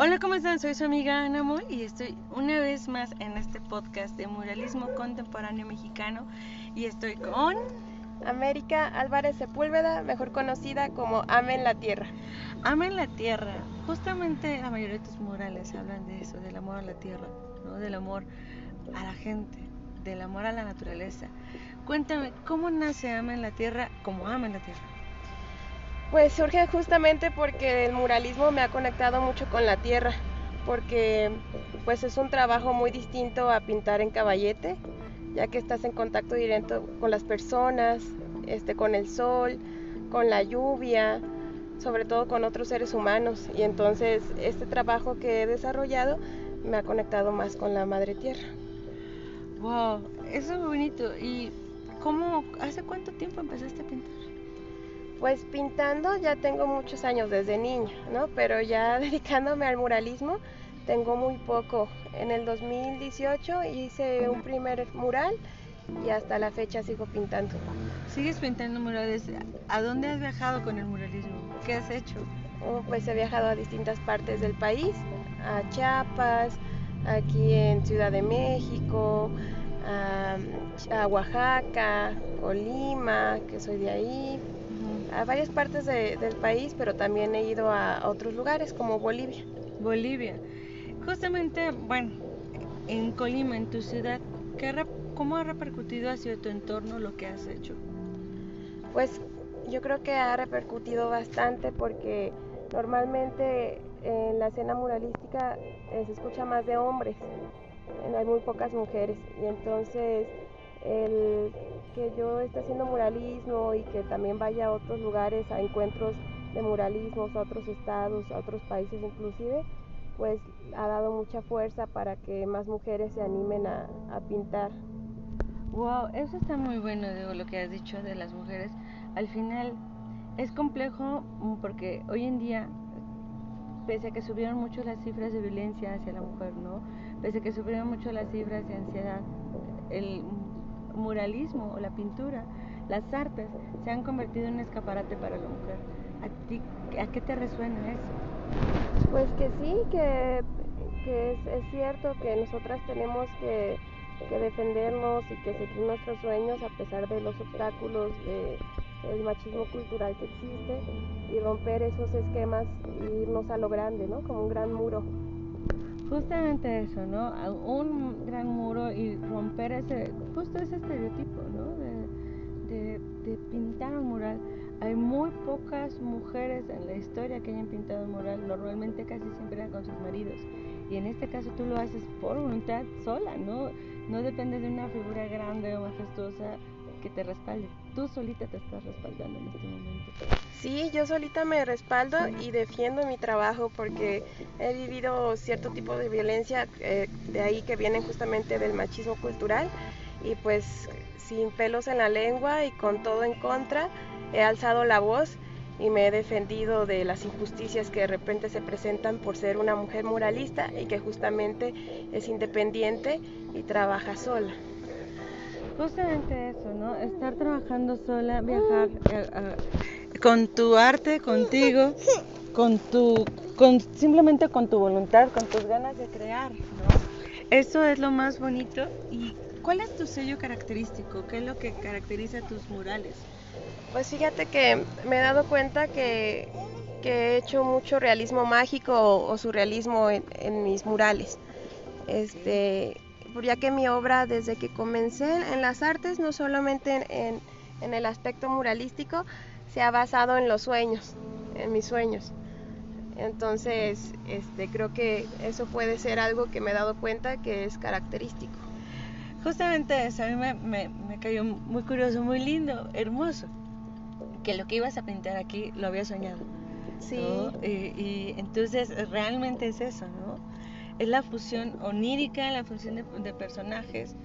Hola, ¿cómo están? Soy su amiga Anamo y estoy una vez más en este podcast de muralismo contemporáneo mexicano y estoy con América Álvarez Sepúlveda, mejor conocida como Amen la Tierra. Amen la Tierra. Justamente la mayoría de tus murales hablan de eso, del amor a la tierra, ¿no? del amor a la gente, del amor a la naturaleza. Cuéntame, ¿cómo nace Amen la Tierra como Amen la Tierra? Pues surge justamente porque el muralismo me ha conectado mucho con la tierra, porque pues es un trabajo muy distinto a pintar en caballete, ya que estás en contacto directo con las personas, este, con el sol, con la lluvia, sobre todo con otros seres humanos. Y entonces este trabajo que he desarrollado me ha conectado más con la madre tierra. Wow, eso es bonito. ¿Y cómo, hace cuánto tiempo empezaste a pintar? Pues pintando ya tengo muchos años desde niña, ¿no? Pero ya dedicándome al muralismo tengo muy poco. En el 2018 hice un primer mural y hasta la fecha sigo pintando. ¿Sigues pintando murales? ¿A dónde has viajado con el muralismo? ¿Qué has hecho? Oh, pues he viajado a distintas partes del país, a Chiapas, aquí en Ciudad de México, a, a Oaxaca, Colima, que soy de ahí, a varias partes de- del país, pero también he ido a otros lugares como Bolivia. Bolivia. Justamente, bueno, en Colima, en tu ciudad, ¿qué ¿cómo ha repercutido hacia tu entorno lo que has hecho? Pues yo creo que ha repercutido bastante porque normalmente en la escena muralística eh, se escucha más de hombres, hay muy pocas mujeres y entonces el que yo esté haciendo muralismo y que también vaya a otros lugares a encuentros de muralismos, a otros estados, a otros países inclusive, pues ha dado mucha fuerza para que más mujeres se animen a, a pintar. Wow, eso está muy bueno, digo, lo que has dicho de las mujeres. Al final es complejo mm, porque hoy en día, pese a que subieron mucho las cifras de violencia hacia la mujer, ¿no? Pese a que subieron mucho las cifras de ansiedad, el muralismo o la pintura, las artes se han convertido en un escaparate para la mujer. ¿A ti, a qué te resuena eso? Pues que sí, que, que es, cierto que nosotras tenemos que, que defendernos y que seguir nuestros sueños a pesar de los obstáculos de, machismo cultural que existe y romper esos esquemas e irnos a lo grande, ¿no? Como un gran muro. Justamente eso, ¿no? Un gran muro y romper ese, justo ese estereotipo, ¿no? De, de, de pintar un mural. Hay muy pocas mujeres en la historia que hayan pintado un mural, normalmente casi siempre eran con sus maridos. Y en este caso tú lo haces por voluntad sola, ¿no? No depende de una figura grande o majestuosa que te respalde. Tú solita te estás respaldando en este momento. Sí, yo solita me respaldo y defiendo mi trabajo porque he vivido cierto tipo de violencia, eh, de ahí que vienen justamente del machismo cultural y pues sin pelos en la lengua y con todo en contra, he alzado la voz y me he defendido de las injusticias que de repente se presentan por ser una mujer muralista y que justamente es independiente y trabaja sola. Justamente eso, ¿no? Estar trabajando sola, viajar eh, eh, con tu arte, contigo, con tu, con simplemente con tu voluntad, con tus ganas de crear, ¿no? Eso es lo más bonito. ¿Y cuál es tu sello característico? ¿Qué es lo que caracteriza tus murales? Pues fíjate que me he dado cuenta que, que he hecho mucho realismo mágico o, o surrealismo en, en mis murales. Este, ya que mi obra desde que comencé en las artes, no solamente en, en, en el aspecto muralístico, se ha basado en los sueños, en mis sueños. Entonces, este, creo que eso puede ser algo que me he dado cuenta que es característico. Justamente eso, a mí me, me, me cayó muy curioso, muy lindo, hermoso. Que lo que ibas a pintar aquí lo había soñado. Sí, ¿no? Y, y entonces realmente es eso, ¿no? Es la fusión onírica, la fusión de, de personajes.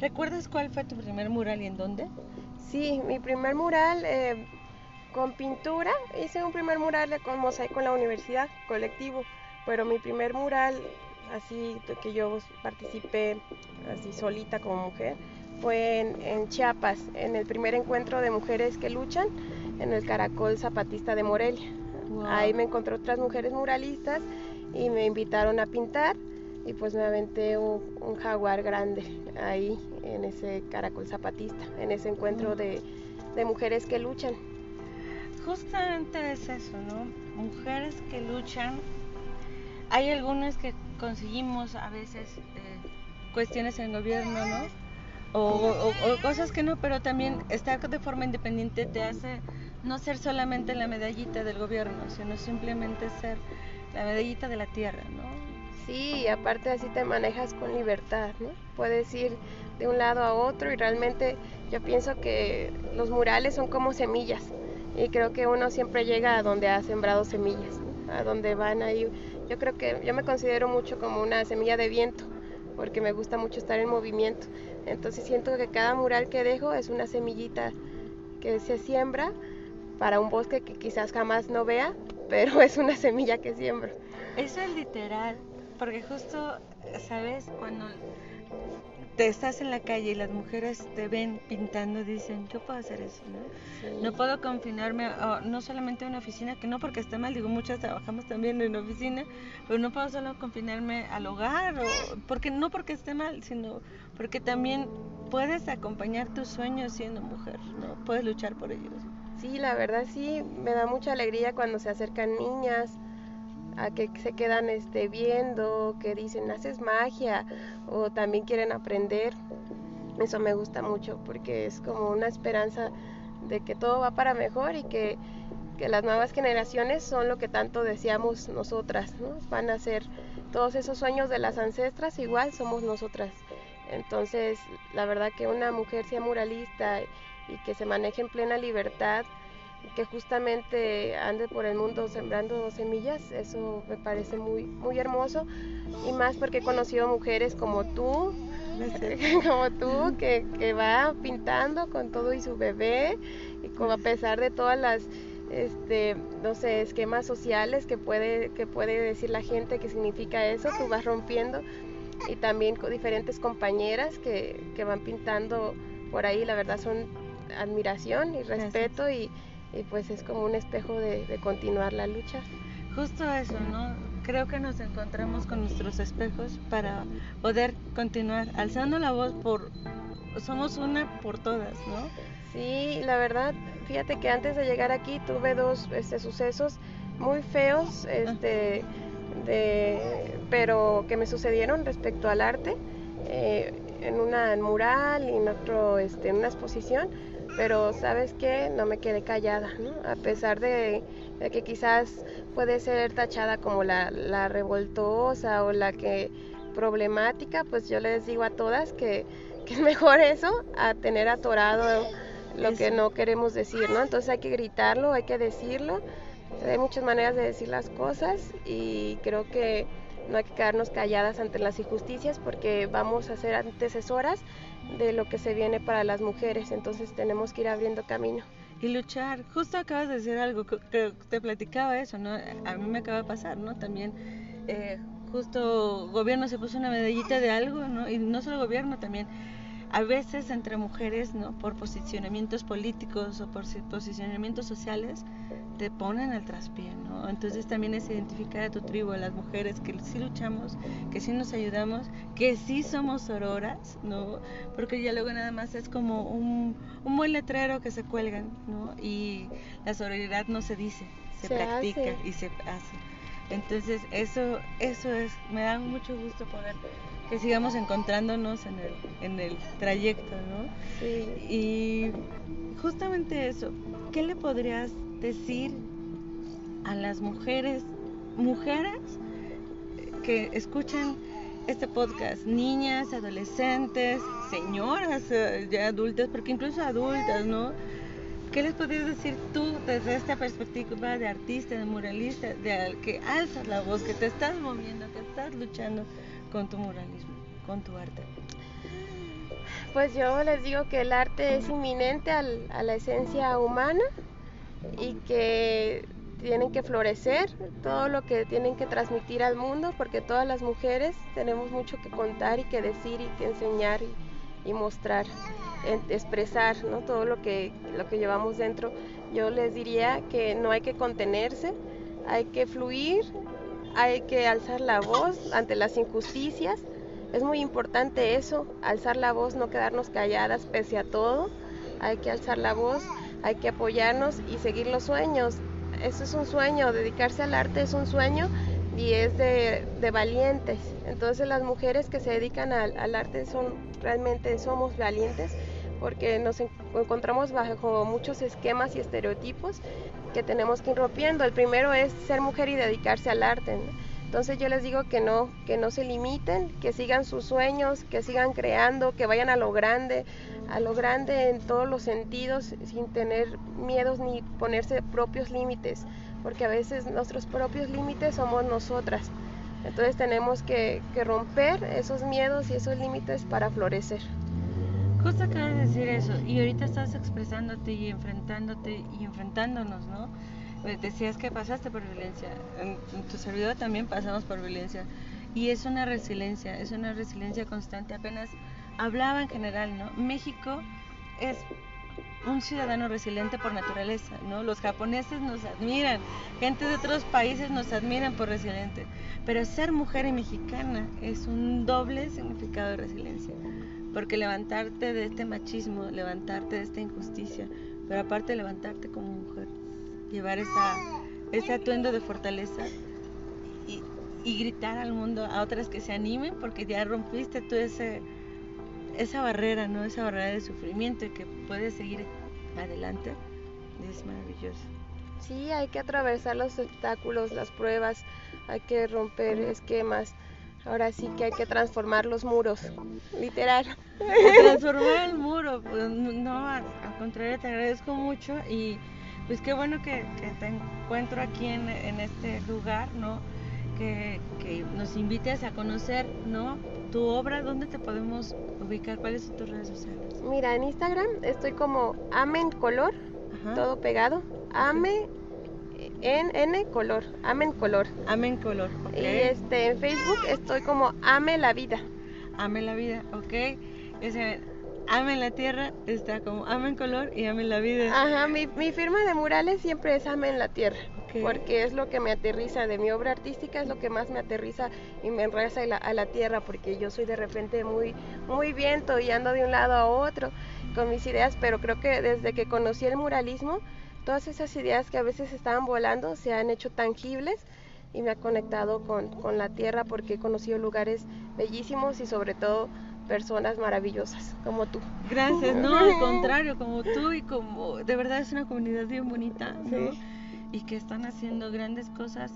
¿Recuerdas cuál fue tu primer mural y en dónde? sí, mi primer mural eh, con pintura, hice un primer mural con mosaico en la universidad, colectivo, pero mi primer mural, así que yo participé así solita como mujer, fue en, en Chiapas, en el primer encuentro de mujeres que luchan, en el Caracol Zapatista de Morelia. Wow. Ahí me encontré otras mujeres muralistas y me invitaron a pintar y pues me aventé un, jaguar grande ahí en ese caracol zapatista, en ese encuentro de, mujeres que luchan. Justamente es eso, ¿no? Mujeres que luchan. Hay algunas que conseguimos a veces eh, cuestiones en gobierno, ¿no? O, cosas que no, pero también estar de forma independiente te hace no ser solamente la medallita del gobierno, sino simplemente ser la medallita de la tierra, ¿no? Sí, y aparte así te manejas con libertad, ¿no? Puedes ir de un lado a otro y realmente yo pienso que los murales son como semillas y creo que uno siempre llega a donde ha sembrado semillas, a donde van ahí. Yo creo que yo me considero mucho como una semilla de viento porque me gusta mucho estar en movimiento. Entonces siento que cada mural que dejo es una semillita que se siembra para un bosque que quizás jamás no vea, pero es una semilla que siembro. Eso es literal, porque justo, ¿sabes? Cuando te estás en la calle y las mujeres te ven pintando, dicen, yo puedo hacer eso, ¿no? No puedo confinarme, no solamente a una oficina, que no porque esté mal, digo, muchas trabajamos también en oficina, pero no puedo solo confinarme al hogar, o, porque no porque esté mal, sino porque también puedes acompañar tus sueños siendo mujer, ¿no? Puedes luchar por ellos. Sí, la verdad sí, me da mucha alegría cuando se acercan niñas, a que se quedan este, viendo, que dicen, haces magia, o también quieren aprender. Eso me gusta mucho porque es como una esperanza de que todo va para mejor y que, que las nuevas generaciones son lo que tanto deseamos nosotras, ¿no? Van a ser todos esos sueños de las ancestras, igual somos nosotras. Entonces, la verdad que una mujer sea muralista y que se maneje en plena libertad, que justamente ande por el mundo sembrando semillas, eso me parece muy, muy hermoso. Y más porque he conocido mujeres como tú, como tú, que, que, va pintando con todo y su bebé y como a pesar de todas las este, no sé, esquemas sociales que puede, que puede decir la gente que significa eso, tú vas rompiendo. Y también diferentes compañeras que, que van pintando por ahí, la verdad son admiración y respeto y, y pues es como un espejo de, continuar la lucha. Justo eso, ¿no? Creo que nos encontramos con nuestros espejos para poder continuar alzando la voz por... Somos una por todas, ¿no? Sí, la verdad, fíjate que antes de llegar aquí tuve dos este, sucesos muy feos, este, de, pero que me sucedieron respecto al arte, eh, en una mural y en otro, este, en una exposición pero sabes que no me quedé callada, ¿no? a pesar de, que quizás puede ser tachada como la, la, revoltosa o la que problemática, pues yo les digo a todas que, que es mejor eso a tener atorado lo que no queremos decir, ¿no? Entonces hay que gritarlo, hay que decirlo, hay muchas maneras de decir las cosas y creo que no hay que quedarnos calladas ante las injusticias porque vamos a ser antecesoras de lo que se viene para las mujeres, entonces tenemos que ir abriendo camino. Y luchar, justo acabas de decir algo, que te platicaba eso, ¿no? A mí me acaba de pasar, ¿no? También eh, justo gobierno se puso una medallita de algo, ¿no? Y no solo gobierno, también a veces entre mujeres, ¿no? Por posicionamientos políticos o por posicionamientos sociales, te ponen al traspié, ¿no? Entonces también es identificar a tu tribu, a las mujeres que sí luchamos, que sí nos ayudamos, que sí somos sororas, ¿no? Porque ya luego nada más es como un, un buen letrero que se cuelgan, ¿no? Y la sororidad no se dice, se, practica y se hace. Entonces eso, eso es, me da mucho gusto poder que sigamos encontrándonos en el, en el trayecto, ¿no? Sí. Y justamente eso, ¿qué le podrías decir a las mujeres, mujeres que escuchan este podcast, niñas, adolescentes, señoras eh, ya adultas, porque incluso adultas, ¿no? ¿Qué les podrías decir tú desde esta perspectiva de artista, de muralista, de que alzas la voz, que te estás moviendo, que estás luchando con tu muralismo, con tu arte? Pues yo les digo que el arte es inminente a la esencia humana y que tienen que florecer todo lo que tienen que transmitir al mundo porque todas las mujeres tenemos mucho que contar y que decir y que enseñar y, mostrar, expresar ¿no? todo lo que, llevamos dentro. Yo les diría que no hay que contenerse, hay que fluir hay que alzar la voz ante las injusticias. Es muy importante eso, alzar la voz, no quedarnos calladas pese a todo. Hay que alzar la voz, hay que apoyarnos y seguir los sueños. Eso es un sueño, dedicarse al arte es un sueño y es de, valientes. Entonces las mujeres que se dedican al arte son realmente somos valientes porque nos encontramos bajo muchos esquemas y estereotipos que tenemos que ir rompiendo. El primero es ser mujer y dedicarse al arte. Entonces yo les digo que no, que no se limiten, que sigan sus sueños, que sigan creando, que vayan a lo grande, a lo grande en todos los sentidos, sin tener miedos ni ponerse propios límites, porque a veces nuestros propios límites somos nosotras. Entonces tenemos que, que romper esos miedos y esos límites para florecer. Justo acabas de decir eso, y ahorita estás expresándote y enfrentándote y enfrentándonos, ¿no? Eh, decías que pasaste por violencia, en, tu servidor también pasamos por violencia, y es una resiliencia, es una resiliencia constante. Apenas hablaba en general, ¿no? México es un ciudadano resiliente por naturaleza, ¿no? Los japoneses nos admiran, gente de otros países nos admiran por resiliente, pero ser mujer y mexicana es un doble significado de resiliencia porque levantarte de este machismo, levantarte de esta injusticia, pero aparte levantarte como mujer, llevar ese atuendo de fortaleza y, gritar al mundo, a otras que se animen, porque ya rompiste tú ese, esa barrera, ¿no? Esa barrera de sufrimiento y que puedes seguir adelante, es maravilloso. Sí, hay que atravesar los obstáculos, las pruebas, hay que romper esquemas. Ahora sí que hay que transformar los muros, literal. Transformar el muro, pues no, al, contrario, te agradezco mucho y pues qué bueno que, te encuentro aquí en, este lugar, ¿no? Que, nos invites a conocer, ¿no? Tu obra, ¿dónde te podemos ubicar? ¿Cuáles son tus redes sociales? Mira, en Instagram estoy como Amen Color, todo pegado. Ame en N color, Amen color. Amen color, Y este en Facebook estoy como Ame la vida. Ame la vida, ok. Ese, Ame la tierra está como Amen color y Ame la vida. Ajá, mi, mi firma de murales siempre es Amen la tierra. Porque es lo que me aterriza de mi obra artística, es lo que más me aterriza y me enreza a la, a la tierra, porque yo soy de repente muy, muy viento y ando de un lado a otro con mis ideas, pero creo que desde que conocí el muralismo, todas esas ideas que a veces estaban volando se han hecho tangibles y me ha conectado con, con la tierra porque he conocido lugares bellísimos y sobre todo personas maravillosas como tú. Gracias, no, al contrario, como tú y como de verdad es una comunidad bien bonita, ¿no? Y que están haciendo grandes cosas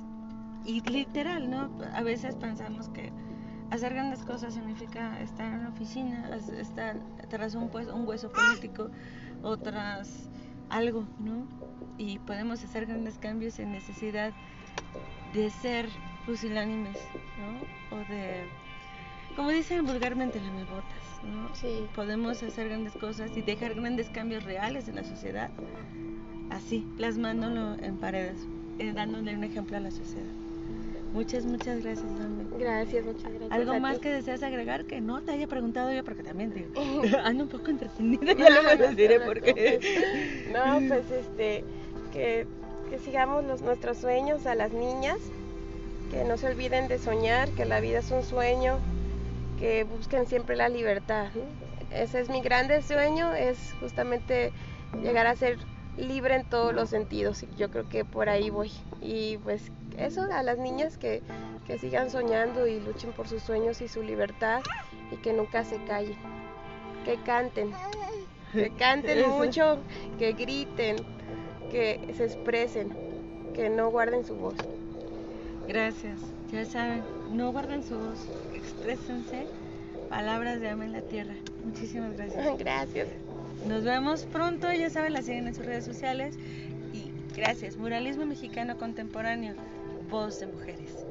y literal, ¿no? A veces pensamos que hacer grandes cosas significa estar en la oficina, estar tras un, pues, un hueso político o tras algo, ¿no? Y podemos hacer grandes cambios en necesidad de ser pusilánimes, ¿no? O de, como dicen vulgarmente, las botas, ¿no? Sí. Podemos hacer grandes cosas y dejar grandes cambios reales en la sociedad, así, plasmándolo en paredes, eh, dándole un ejemplo a la sociedad. Muchas, muchas gracias, Gracias, muchas gracias. ¿Algo más que deseas agregar que no te haya preguntado yo? Porque también digo, ando un poco entretenida, ya lo les diré por qué. No, pues este, que, que sigamos los, nuestros sueños a las niñas, que no se olviden de soñar, que la vida es un sueño, que busquen siempre la libertad. Ese es mi grande sueño, es justamente llegar a ser libre en todos los sentidos y yo creo que por ahí voy. Y pues eso, a las niñas que, que sigan soñando y luchen por sus sueños y su libertad y que nunca se callen, que canten, que canten mucho, que griten, que se expresen, que no guarden su voz. Gracias, ya saben, no guarden su voz, exprésense, palabras de ama en la tierra. Muchísimas gracias. Gracias. Nos vemos pronto, ya saben, la siguen en sus redes sociales y gracias. Muralismo mexicano contemporáneo voz de mujeres.